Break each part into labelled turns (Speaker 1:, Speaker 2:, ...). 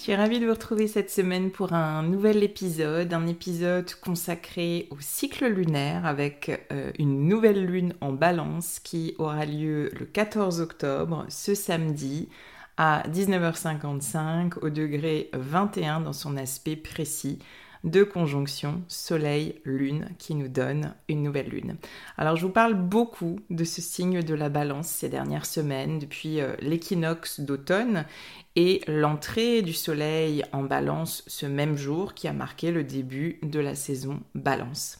Speaker 1: Je suis ravie de vous retrouver cette semaine pour un nouvel épisode, un épisode consacré au cycle lunaire avec euh, une nouvelle lune en balance qui aura lieu le 14 octobre, ce samedi, à 19h55 au degré 21 dans son aspect précis de conjonction Soleil-Lune qui nous donne une nouvelle lune. Alors je vous parle beaucoup de ce signe de la balance ces dernières semaines depuis euh, l'équinoxe d'automne et l'entrée du Soleil en balance ce même jour qui a marqué le début de la saison balance.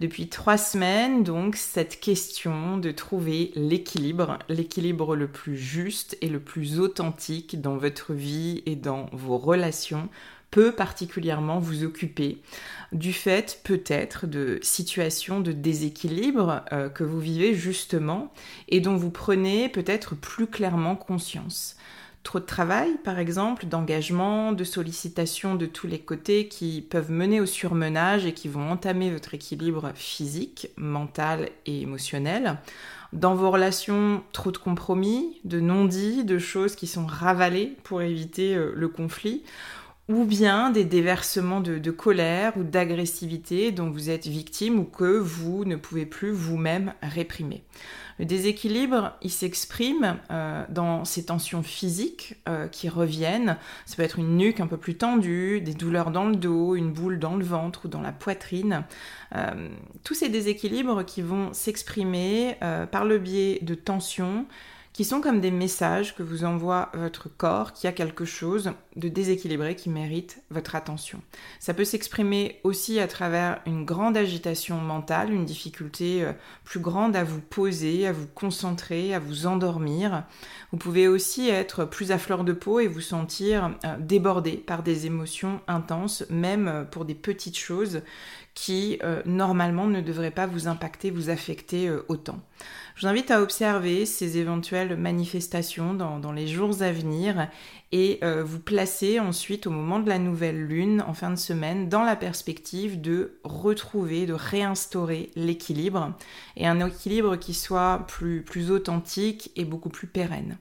Speaker 1: Depuis trois semaines, donc, cette question de trouver l'équilibre, l'équilibre le plus juste et le plus authentique dans votre vie et dans vos relations peut particulièrement vous occuper du fait peut-être de situations de déséquilibre euh, que vous vivez justement et dont vous prenez peut-être plus clairement conscience. Trop de travail, par exemple, d'engagement, de sollicitations de tous les côtés qui peuvent mener au surmenage et qui vont entamer votre équilibre physique, mental et émotionnel. Dans vos relations, trop de compromis, de non-dits, de choses qui sont ravalées pour éviter euh, le conflit ou bien des déversements de, colère ou d'agressivité dont vous êtes victime ou que vous ne pouvez plus vous-même réprimer. Le déséquilibre, il s'exprime euh, dans ces tensions physiques euh, qui reviennent. Ça peut être une nuque un peu plus tendue, des douleurs dans le dos, une boule dans le ventre ou dans la poitrine. Euh, tous ces déséquilibres qui vont s'exprimer par le biais de tensions qui sont comme des messages que vous envoie votre corps qui a quelque chose de déséquilibré qui mérite votre attention. Ça peut s'exprimer aussi à travers une grande agitation mentale, une difficulté euh, plus grande à vous poser, à vous concentrer, à vous endormir. Vous pouvez aussi être plus à fleur de peau et vous sentir euh, débordé par des émotions intenses, même euh, pour des petites choses qui normalement ne devraient pas vous impacter, vous affecter autant. Je vous invite à observer ces éventuelles manifestations dans, les jours à venir et euh, vous placer ensuite au moment de la nouvelle lune en fin de semaine dans la perspective de retrouver, de réinstaurer l'équilibre et un équilibre qui soit plus, plus authentique et beaucoup plus pérenne.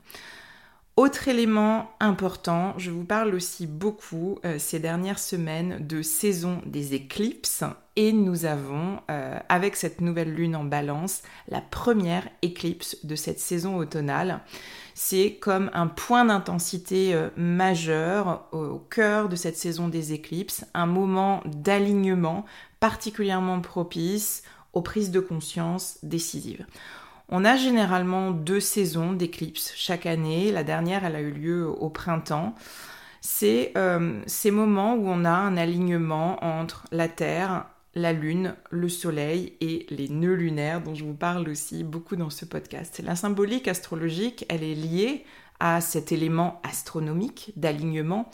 Speaker 1: Autre élément important, je vous parle aussi beaucoup euh, ces dernières semaines de saison des éclipses et nous avons, euh, avec cette nouvelle lune en balance, la première éclipse de cette saison automnale. C'est comme un point d'intensité euh, majeur au cœur de cette saison des éclipses, un moment d'alignement particulièrement propice aux prises de conscience décisives. On a généralement deux saisons d'éclipses chaque année. La dernière, elle a eu lieu au printemps. C'est euh, ces moments où on a un alignement entre la Terre, la Lune, le Soleil et les nœuds lunaires dont je vous parle aussi beaucoup dans ce podcast. La symbolique astrologique, elle est liée à cet élément astronomique d'alignement.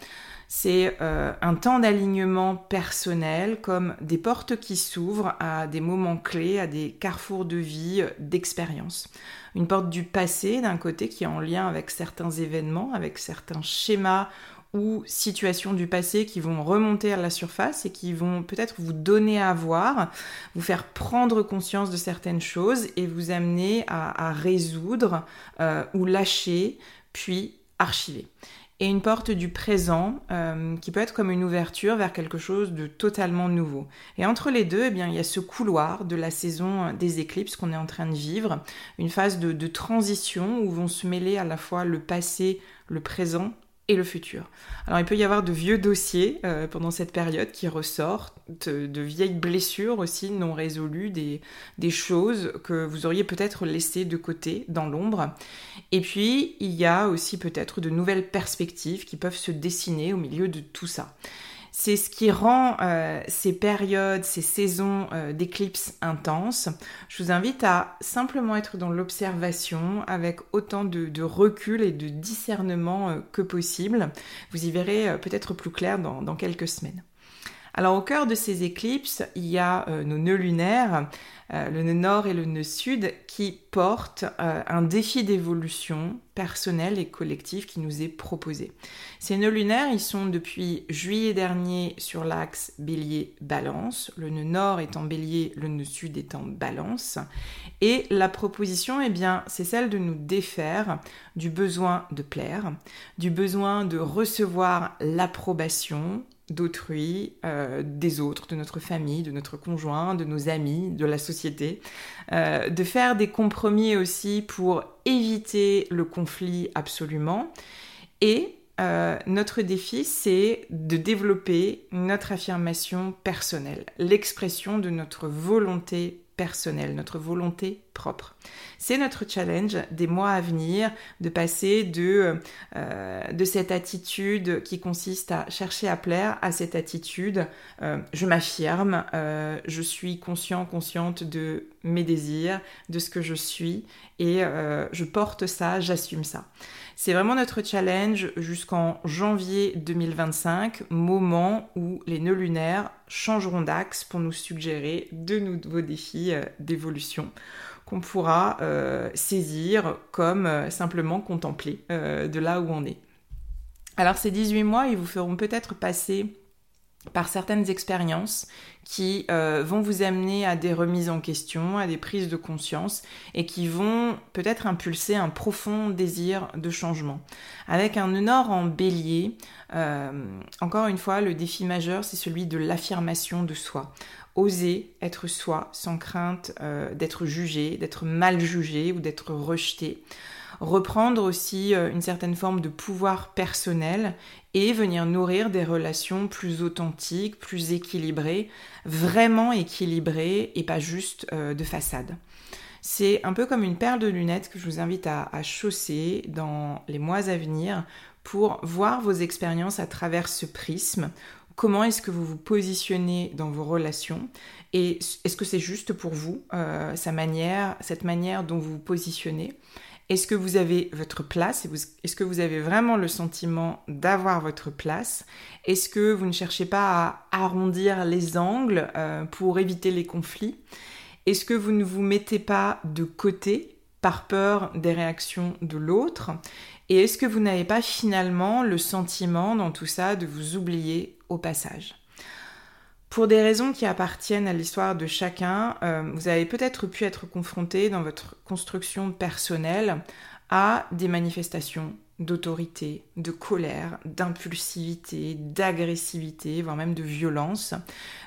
Speaker 1: C'est euh, un temps d'alignement personnel comme des portes qui s'ouvrent à des moments clés, à des carrefours de vie, euh, d'expérience. Une porte du passé d'un côté qui est en lien avec certains événements, avec certains schémas ou situations du passé qui vont remonter à la surface et qui vont peut-être vous donner à voir, vous faire prendre conscience de certaines choses et vous amener à, résoudre euh, ou lâcher, puis archiver et une porte du présent euh, qui peut être comme une ouverture vers quelque chose de totalement nouveau. Et entre les deux, eh bien, il y a ce couloir de la saison des éclipses qu'on est en train de vivre, une phase de, de transition où vont se mêler à la fois le passé, le présent et le futur. Alors il peut y avoir de vieux dossiers euh, pendant cette période qui ressortent, de, vieilles blessures aussi non résolues, des, des choses que vous auriez peut-être laissées de côté dans l'ombre. Et puis il y a aussi peut-être de nouvelles perspectives qui peuvent se dessiner au milieu de tout ça. C'est ce qui rend euh, ces périodes, ces saisons euh, d'éclipses intenses. Je vous invite à simplement être dans l'observation avec autant de, recul et de discernement euh, que possible. Vous y verrez peut-être plus clair dans quelques semaines. Alors au cœur de ces éclipses, il y a euh, nos nœuds lunaires, euh, le nœud nord et le nœud sud, qui portent euh, un défi d'évolution personnelle et collective qui nous est proposé. Ces nœuds lunaires, ils sont depuis juillet dernier sur l'axe bélier-balance, le nœud nord est en bélier, le nœud sud est en balance. Et la proposition, eh bien, c'est celle de nous défaire du besoin de plaire, du besoin de recevoir l'approbation, d'autrui, euh, des autres, de notre famille, de notre conjoint, de nos amis, de la société, euh, de faire des compromis aussi pour éviter le conflit absolument. Et euh, notre défi, c'est de développer notre affirmation personnelle, l'expression de notre volonté personnelle, notre volonté propre. C'est notre challenge des mois à venir de passer de, euh, cette attitude qui consiste à chercher à plaire à cette attitude euh, je m'affirme, euh, je suis conscient, consciente de mes désirs, de ce que je suis et je porte ça, j'assume ça. C'est vraiment notre challenge jusqu'en janvier 2025, moment où les nœuds lunaires changeront d'axe pour nous suggérer de nouveaux défis euh, d'évolution qu'on pourra euh, saisir comme euh, simplement contempler de là où on est. Alors ces 18 mois, ils vous feront peut-être passer par certaines expériences qui euh, vont vous amener à des remises en question, à des prises de conscience et qui vont peut-être impulser un profond désir de changement. Avec un nord en bélier, euh, encore une fois, le défi majeur, c'est celui de l'affirmation de soi. Oser être soi sans crainte euh, d'être jugé, d'être mal jugé ou d'être rejeté reprendre aussi une certaine forme de pouvoir personnel et venir nourrir des relations plus authentiques, plus équilibrées, vraiment équilibrées et pas juste euh, de façade. C'est un peu comme une paire de lunettes que je vous invite à, chausser dans les mois à venir pour voir vos expériences à travers ce prisme. Comment est-ce que vous vous positionnez dans vos relations? Et est-ce que c'est juste pour vous, euh, sa manière, cette manière dont vous vous positionnez? Est-ce que vous avez votre place Est-ce que vous avez vraiment le sentiment d'avoir votre place? Est-ce que vous ne cherchez pas à arrondir les angles euh, pour éviter les conflits? Est-ce que vous ne vous mettez pas de côté par peur des réactions de l'autre? Et est-ce que vous n'avez pas finalement le sentiment dans tout ça de vous oublier au passage? Pour des raisons qui appartiennent à l'histoire de chacun, euh, vous avez peut-être pu être confronté dans votre construction personnelle à des manifestations d'autorité, de colère, d'impulsivité, d'agressivité, voire même de violence.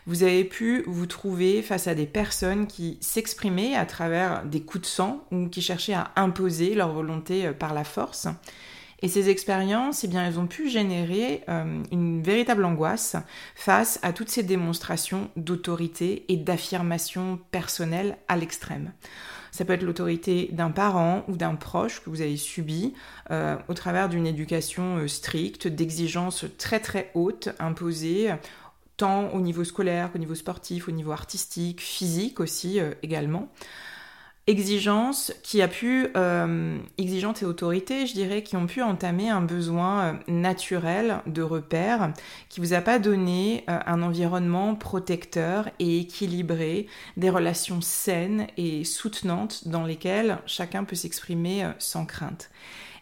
Speaker 1: Vous avez pu vous trouver face à des personnes qui s'exprimaient à travers des coups de sang ou qui cherchaient à imposer leur volonté euh, par la force. Et ces expériences, eh bien, elles ont pu générer euh, une véritable angoisse face à toutes ces démonstrations d'autorité et d'affirmation personnelle à l'extrême. Ça peut être l'autorité d'un parent ou d'un proche que vous avez subi euh, au travers d'une éducation euh, stricte, d'exigences très très hautes imposées tant au niveau scolaire qu'au niveau sportif, au niveau artistique, physique aussi également exigence qui a pu, euh, exigeante et autorité, je dirais, qui ont pu entamer un besoin euh, naturel de repère, qui vous a pas donné euh, un environnement protecteur et équilibré, des relations saines et soutenantes dans lesquelles chacun peut s'exprimer sans crainte.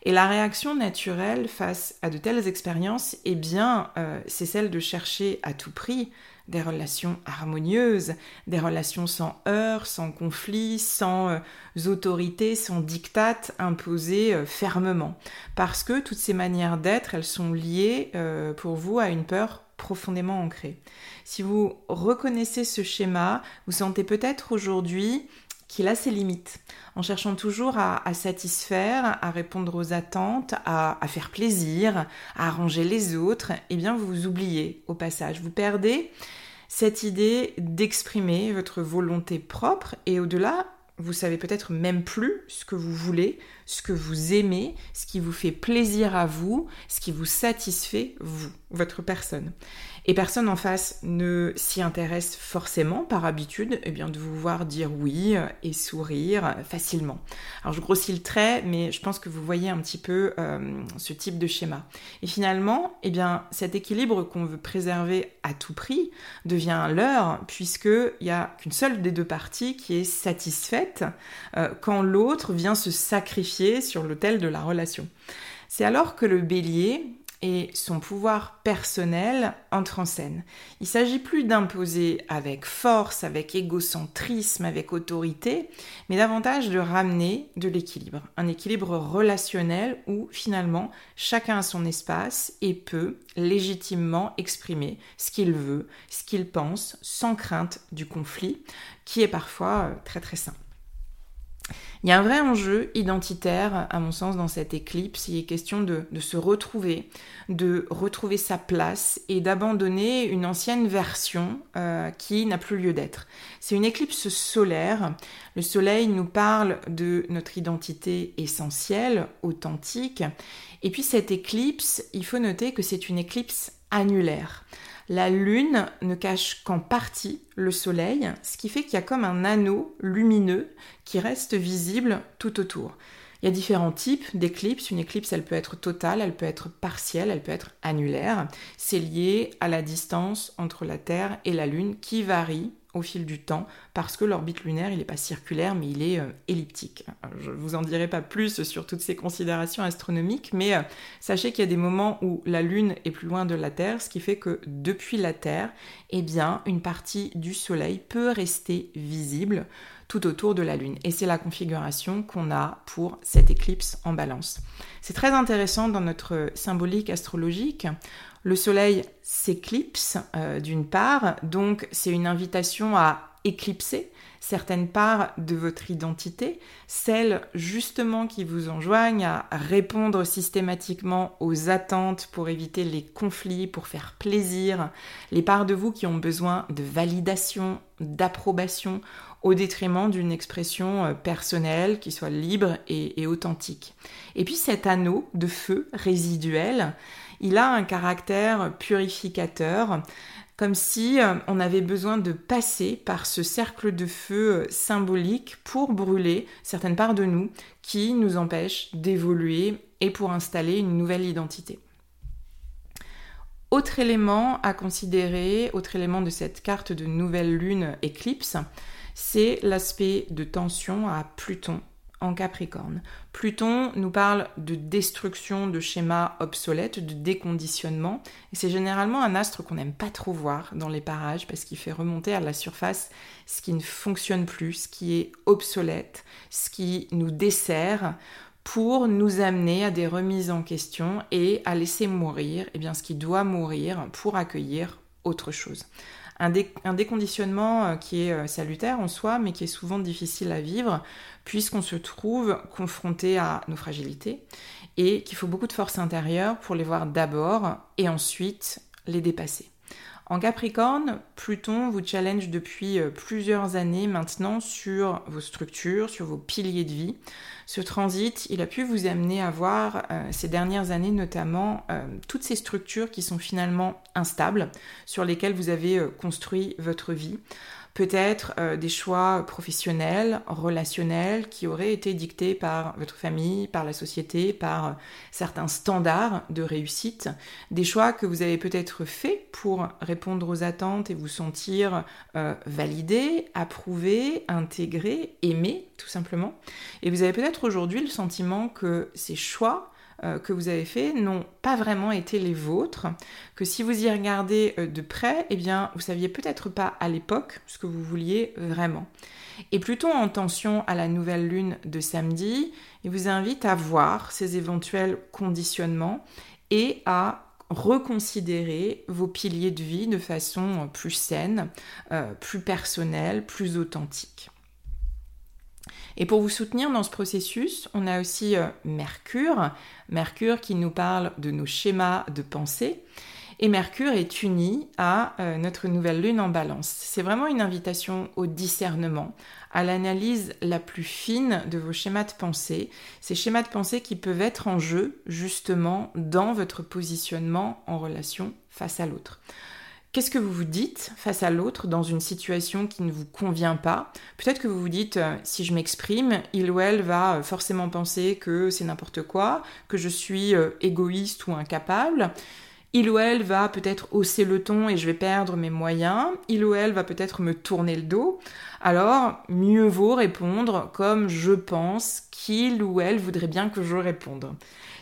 Speaker 1: Et la réaction naturelle face à de telles expériences, eh bien, euh, c'est celle de chercher à tout prix des relations harmonieuses, des relations sans heurts, sans conflit, sans euh, autorité, sans diktat imposé euh, fermement. Parce que toutes ces manières d'être, elles sont liées pour vous à une peur profondément ancrée. Si vous reconnaissez ce schéma, vous sentez peut-être aujourd'hui qu'il a ses limites. En cherchant toujours à, satisfaire, à répondre aux attentes, à, faire plaisir, à arranger les autres, eh bien vous vous oubliez au passage. Vous perdez cette idée d'exprimer votre volonté propre et au-delà, vous savez peut-être même plus ce que vous voulez, ce que vous aimez, ce qui vous fait plaisir à vous, ce qui vous satisfait vous, votre personne et personne en face ne s'y intéresse forcément par habitude, eh bien de vous voir dire oui et sourire facilement. Alors je grossis le trait, mais je pense que vous voyez un petit peu euh, ce type de schéma. Et finalement, eh bien cet équilibre qu'on veut préserver à tout prix devient leur, puisqu'il n'y a qu'une seule des deux parties qui est satisfaite euh, quand l'autre vient se sacrifier sur l'autel de la relation. C'est alors que le bélier et son pouvoir personnel entre en scène. Il s'agit plus d'imposer avec force, avec égocentrisme, avec autorité, mais davantage de ramener de l'équilibre, un équilibre relationnel où finalement chacun a son espace et peut légitimement exprimer ce qu'il veut, ce qu'il pense, sans crainte du conflit, qui est parfois euh, très très sain. Il y a un vrai enjeu identitaire, à mon sens, dans cette éclipse. Il est question de, se retrouver, de retrouver sa place et d'abandonner une ancienne version euh, qui n'a plus lieu d'être. C'est une éclipse solaire. Le soleil nous parle de notre identité essentielle, authentique. Et puis cette éclipse, il faut noter que c'est une éclipse annulaire. La Lune ne cache qu'en partie le Soleil, ce qui fait qu'il y a comme un anneau lumineux qui reste visible tout autour. Il y a différents types d'éclipses. Une éclipse, elle peut être totale, elle peut être partielle, elle peut être annulaire. C'est lié à la distance entre la Terre et la Lune qui varie au fil du temps parce que l'orbite lunaire, il n'est pas circulaire, mais il est euh, elliptique. Je ne vous en dirai pas plus sur toutes ces considérations astronomiques, mais euh, sachez qu'il y a des moments où la Lune est plus loin de la Terre, ce qui fait que depuis la Terre, eh bien, une partie du Soleil peut rester visible tout autour de la Lune. Et c'est la configuration qu'on a pour cette éclipse en balance. C'est très intéressant dans notre symbolique astrologique. Le Soleil s'éclipse euh, d'une part, donc c'est une invitation à éclipser certaines parts de votre identité, celles justement qui vous enjoignent à répondre systématiquement aux attentes pour éviter les conflits, pour faire plaisir, les parts de vous qui ont besoin de validation, d'approbation, au détriment d'une expression euh, personnelle qui soit libre et authentique. Et puis cet anneau de feu résiduel, il a un caractère purificateur, comme si euh, on avait besoin de passer par ce cercle de feu euh, symbolique pour brûler certaines parts de nous qui nous empêchent d'évoluer et pour installer une nouvelle identité. Autre élément à considérer, autre élément de cette carte de nouvelle lune éclipse, c'est l'aspect de tension à Pluton en Capricorne. Pluton nous parle de destruction de schémas obsolètes, de déconditionnement, et c'est généralement un astre qu'on n'aime pas trop voir dans les parages parce qu'il fait remonter à la surface ce qui ne fonctionne plus, ce qui est obsolète, ce qui nous dessert pour nous amener à des remises en question et à laisser mourir eh bien, ce qui doit mourir pour accueillir autre chose un, déconditionnement euh, qui est euh, salutaire en soi, mais qui est souvent difficile à vivre, puisqu'on se trouve confronté à nos fragilités et qu'il faut beaucoup de force intérieure pour les voir d'abord et ensuite les dépasser. En Capricorne, Pluton vous challenge depuis euh, plusieurs années maintenant sur vos structures, sur vos piliers de vie. Ce transit, il a pu vous amener à voir euh, ces dernières années notamment euh, toutes ces structures qui sont finalement instables, sur lesquelles vous avez construit votre vie peut-être euh, des choix professionnels, relationnels, qui auraient été dictés par votre famille, par la société, par euh, certains standards de réussite, des choix que vous avez peut-être faits pour répondre aux attentes et vous sentir euh, validé, approuvé, intégré, aimé, tout simplement. Et vous avez peut-être aujourd'hui le sentiment que ces choix que vous avez faits n'ont pas vraiment été les vôtres, que si vous y regardez euh, de près, eh bien, vous saviez peut-être pas à l'époque ce que vous vouliez vraiment. Et plutôt en tension à la nouvelle lune de samedi, il vous invite à voir ces éventuels conditionnements et à reconsidérer vos piliers de vie de façon plus saine, euh, plus personnelle, plus authentique. Et pour vous soutenir dans ce processus, on a aussi euh, Mercure, Mercure qui nous parle de nos schémas de pensée. Et Mercure est uni à euh, notre nouvelle lune en balance. C'est vraiment une invitation au discernement, à l'analyse la plus fine de vos schémas de pensée, ces schémas de pensée qui peuvent être en jeu justement dans votre positionnement en relation face à l'autre. Qu'est-ce que vous vous dites face à l'autre dans une situation qui ne vous convient pas Peut-être que vous vous dites, euh, si je m'exprime, il ou elle va euh, forcément penser que c'est n'importe quoi, que je suis euh, égoïste ou incapable. Il ou elle va peut-être hausser le ton et je vais perdre mes moyens. Il ou elle va peut-être me tourner le dos. Alors, mieux vaut répondre comme je pense qu'il ou elle voudrait bien que je réponde.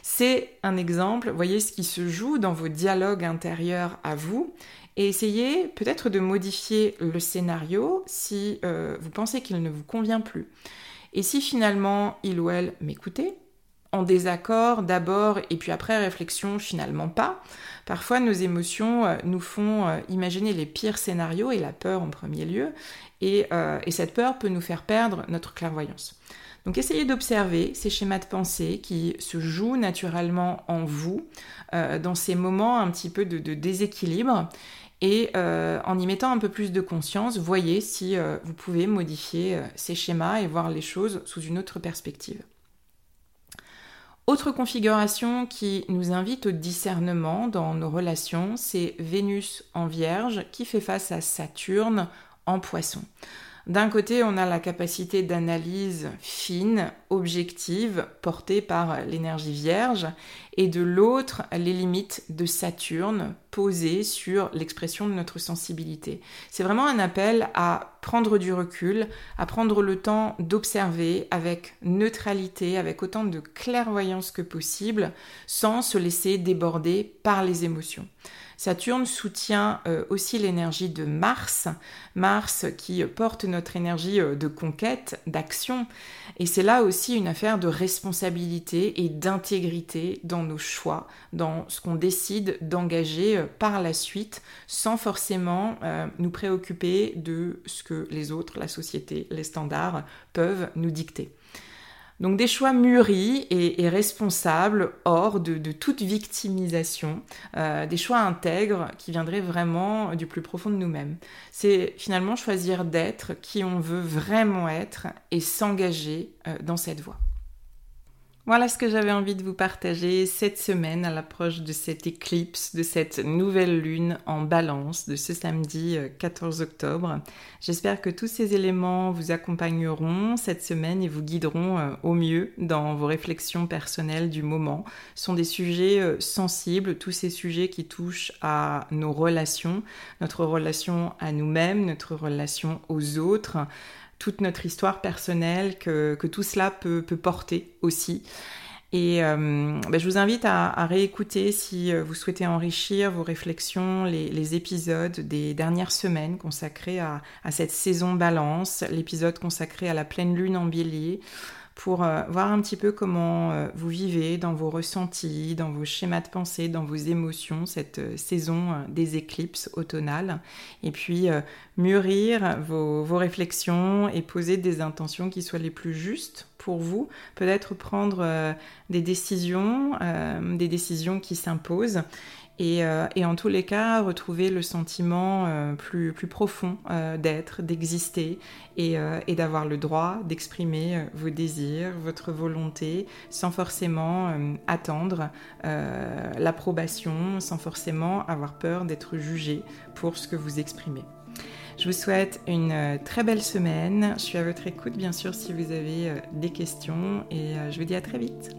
Speaker 1: C'est un exemple, voyez ce qui se joue dans vos dialogues intérieurs à vous et essayez peut-être de modifier le scénario si euh, vous pensez qu'il ne vous convient plus. Et si finalement il ou elle m'écoutait, en désaccord d'abord et puis après réflexion finalement pas, parfois nos émotions euh, nous font euh, imaginer les pires scénarios et la peur en premier lieu, et cette peur peut nous faire perdre notre clairvoyance. Donc essayez d'observer ces schémas de pensée qui se jouent naturellement en vous dans ces moments un petit peu de, déséquilibre et euh, en y mettant un peu plus de conscience, voyez si euh, vous pouvez modifier euh, ces schémas et voir les choses sous une autre perspective. Autre configuration qui nous invite au discernement dans nos relations, c'est Vénus en Vierge qui fait face à Saturne en Poisson. D'un côté, on a la capacité d'analyse fine, objective, portée par l'énergie vierge, et de l'autre, les limites de Saturne posées sur l'expression de notre sensibilité. C'est vraiment un appel à prendre du recul, à prendre le temps d'observer avec neutralité, avec autant de clairvoyance que possible, sans se laisser déborder par les émotions. Saturne soutient euh, aussi l'énergie de Mars, Mars qui porte notre énergie euh, de conquête, d'action, et c'est là aussi une affaire de responsabilité et d'intégrité dans nos choix, dans ce qu'on décide d'engager euh, par la suite, sans forcément nous préoccuper de ce que les autres, la société, les standards peuvent nous dicter. Donc des choix mûris et, responsables, hors de, toute victimisation, euh, des choix intègres qui viendraient vraiment du plus profond de nous-mêmes. C'est finalement choisir d'être qui on veut vraiment être et s'engager euh, dans cette voie. Voilà ce que j'avais envie de vous partager cette semaine à l'approche de cette éclipse, de cette nouvelle lune en balance de ce samedi 14 euh, octobre. J'espère que tous ces éléments vous accompagneront cette semaine et vous guideront euh, au mieux dans vos réflexions personnelles du moment. Ce sont des sujets euh, sensibles, tous ces sujets qui touchent à nos relations, notre relation à nous-mêmes, notre relation aux autres toute notre histoire personnelle que, tout cela peut, porter aussi. Et euh, bah, je vous invite à, réécouter si euh, vous souhaitez enrichir vos réflexions, les, épisodes des dernières semaines consacrés à, à cette saison balance, l'épisode consacré à la pleine lune en bélier, pour euh, voir un petit peu comment euh, vous vivez dans vos ressentis, dans vos schémas de pensée, dans vos émotions, cette euh, saison des éclipses automnales, et puis mûrir vos, vos, réflexions et poser des intentions qui soient les plus justes pour vous, peut-être prendre des décisions, des décisions qui s'imposent euh, et, en tous les cas, retrouver le sentiment euh, plus, profond euh, d'être, d'exister et, et d'avoir le droit d'exprimer vos désirs, votre volonté, sans forcément attendre l'approbation, sans forcément avoir peur d'être jugé pour ce que vous exprimez. Je vous souhaite une très belle semaine. Je suis à votre écoute, bien sûr, si vous avez des questions. Et je vous dis à très vite.